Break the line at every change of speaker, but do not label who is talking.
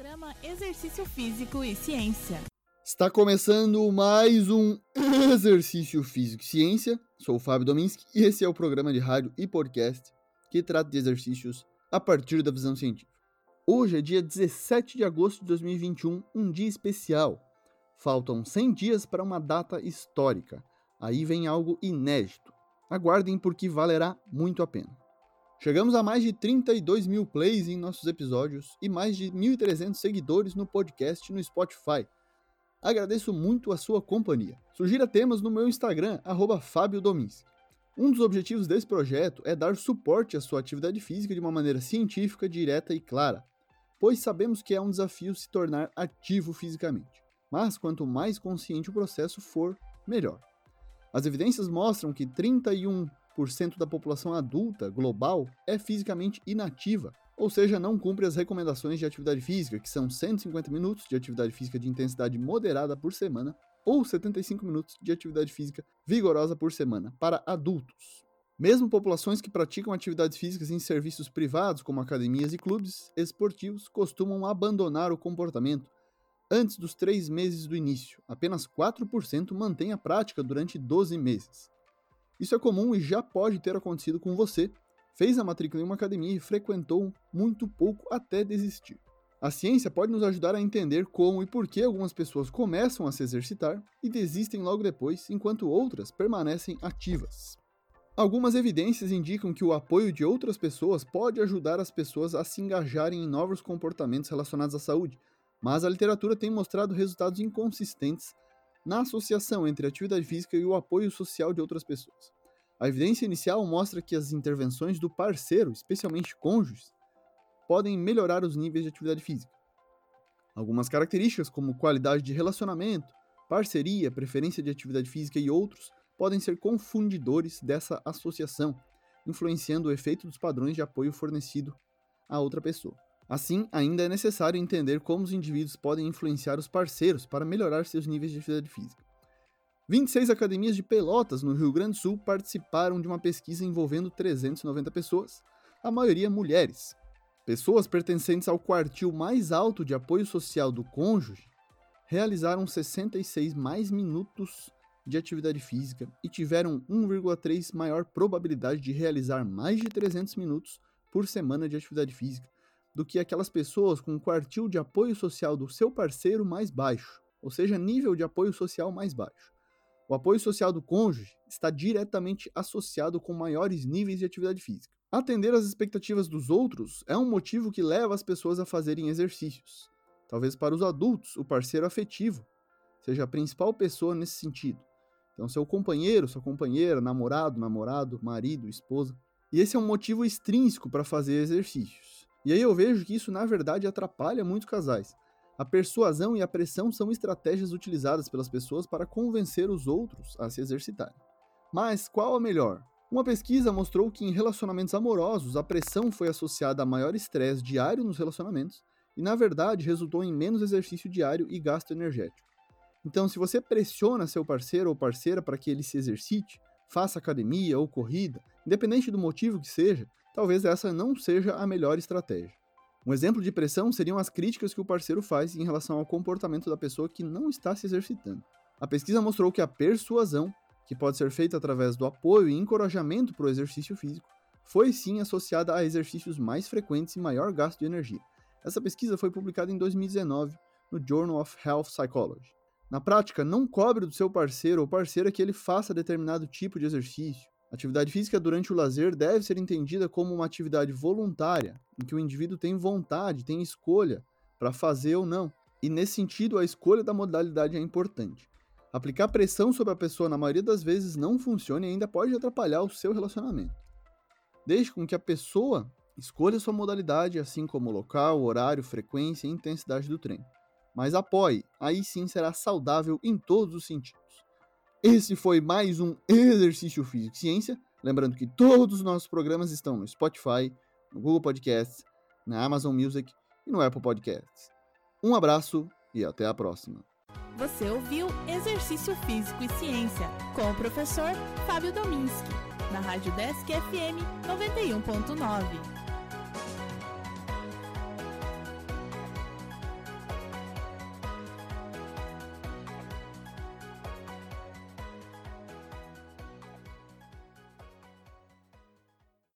Programa Exercício Físico e Ciência.
Está começando mais um Exercício Físico e Ciência. Sou o Fábio Dominski e esse é o programa de rádio e podcast que trata de exercícios a partir da visão científica. Hoje é dia 17 de agosto de 2021, um dia especial. Faltam 100 dias para uma data histórica. Aí vem algo inédito. Aguardem porque valerá muito a pena. Chegamos a mais de 32 mil plays em nossos episódios e mais de 1.300 seguidores no podcast no Spotify. Agradeço muito a sua companhia. Sugira temas no meu Instagram, Fábio Um dos objetivos desse projeto é dar suporte à sua atividade física de uma maneira científica, direta e clara, pois sabemos que é um desafio se tornar ativo fisicamente. Mas quanto mais consciente o processo for, melhor. As evidências mostram que 31 da população adulta global é fisicamente inativa, ou seja, não cumpre as recomendações de atividade física, que são 150 minutos de atividade física de intensidade moderada por semana ou 75 minutos de atividade física vigorosa por semana para adultos. Mesmo populações que praticam atividades físicas em serviços privados, como academias e clubes esportivos, costumam abandonar o comportamento antes dos três meses do início. Apenas 4% mantém a prática durante 12 meses. Isso é comum e já pode ter acontecido com você. Fez a matrícula em uma academia e frequentou muito pouco até desistir. A ciência pode nos ajudar a entender como e por que algumas pessoas começam a se exercitar e desistem logo depois, enquanto outras permanecem ativas. Algumas evidências indicam que o apoio de outras pessoas pode ajudar as pessoas a se engajarem em novos comportamentos relacionados à saúde, mas a literatura tem mostrado resultados inconsistentes na associação entre a atividade física e o apoio social de outras pessoas. A evidência inicial mostra que as intervenções do parceiro, especialmente cônjuges, podem melhorar os níveis de atividade física. Algumas características, como qualidade de relacionamento, parceria, preferência de atividade física e outros, podem ser confundidores dessa associação, influenciando o efeito dos padrões de apoio fornecido a outra pessoa. Assim, ainda é necessário entender como os indivíduos podem influenciar os parceiros para melhorar seus níveis de atividade física. 26 academias de Pelotas, no Rio Grande do Sul, participaram de uma pesquisa envolvendo 390 pessoas, a maioria mulheres. Pessoas pertencentes ao quartil mais alto de apoio social do cônjuge realizaram 66 mais minutos de atividade física e tiveram 1,3 maior probabilidade de realizar mais de 300 minutos por semana de atividade física, do que aquelas pessoas com um quartil de apoio social do seu parceiro mais baixo, ou seja, nível de apoio social mais baixo. O apoio social do cônjuge está diretamente associado com maiores níveis de atividade física. Atender às expectativas dos outros é um motivo que leva as pessoas a fazerem exercícios. Talvez para os adultos, o parceiro afetivo seja a principal pessoa nesse sentido. Então, seu companheiro, sua companheira, namorado, namorado, marido, esposa. E esse é um motivo extrínseco para fazer exercícios. E aí eu vejo que isso, na verdade, atrapalha muitos casais. A persuasão e a pressão são estratégias utilizadas pelas pessoas para convencer os outros a se exercitarem. Mas qual a melhor? Uma pesquisa mostrou que em relacionamentos amorosos a pressão foi associada a maior estresse diário nos relacionamentos e, na verdade, resultou em menos exercício diário e gasto energético. Então, se você pressiona seu parceiro ou parceira para que ele se exercite, faça academia ou corrida, independente do motivo que seja, talvez essa não seja a melhor estratégia. Um exemplo de pressão seriam as críticas que o parceiro faz em relação ao comportamento da pessoa que não está se exercitando. A pesquisa mostrou que a persuasão, que pode ser feita através do apoio e encorajamento para o exercício físico, foi sim associada a exercícios mais frequentes e maior gasto de energia. Essa pesquisa foi publicada em 2019 no Journal of Health Psychology. Na prática, não cobre do seu parceiro ou parceira que ele faça determinado tipo de exercício, Atividade física durante o lazer deve ser entendida como uma atividade voluntária, em que o indivíduo tem vontade, tem escolha para fazer ou não. E nesse sentido, a escolha da modalidade é importante. Aplicar pressão sobre a pessoa na maioria das vezes não funciona e ainda pode atrapalhar o seu relacionamento. Deixe com que a pessoa escolha sua modalidade, assim como local, horário, frequência e intensidade do treino. Mas apoie, aí sim será saudável em todos os sentidos. Esse foi mais um Exercício Físico e Ciência. Lembrando que todos os nossos programas estão no Spotify, no Google Podcasts, na Amazon Music e no Apple Podcasts. Um abraço e até a próxima.
Você ouviu Exercício Físico e Ciência com o professor Fábio Dominski, na Rádio Desk FM 91.9.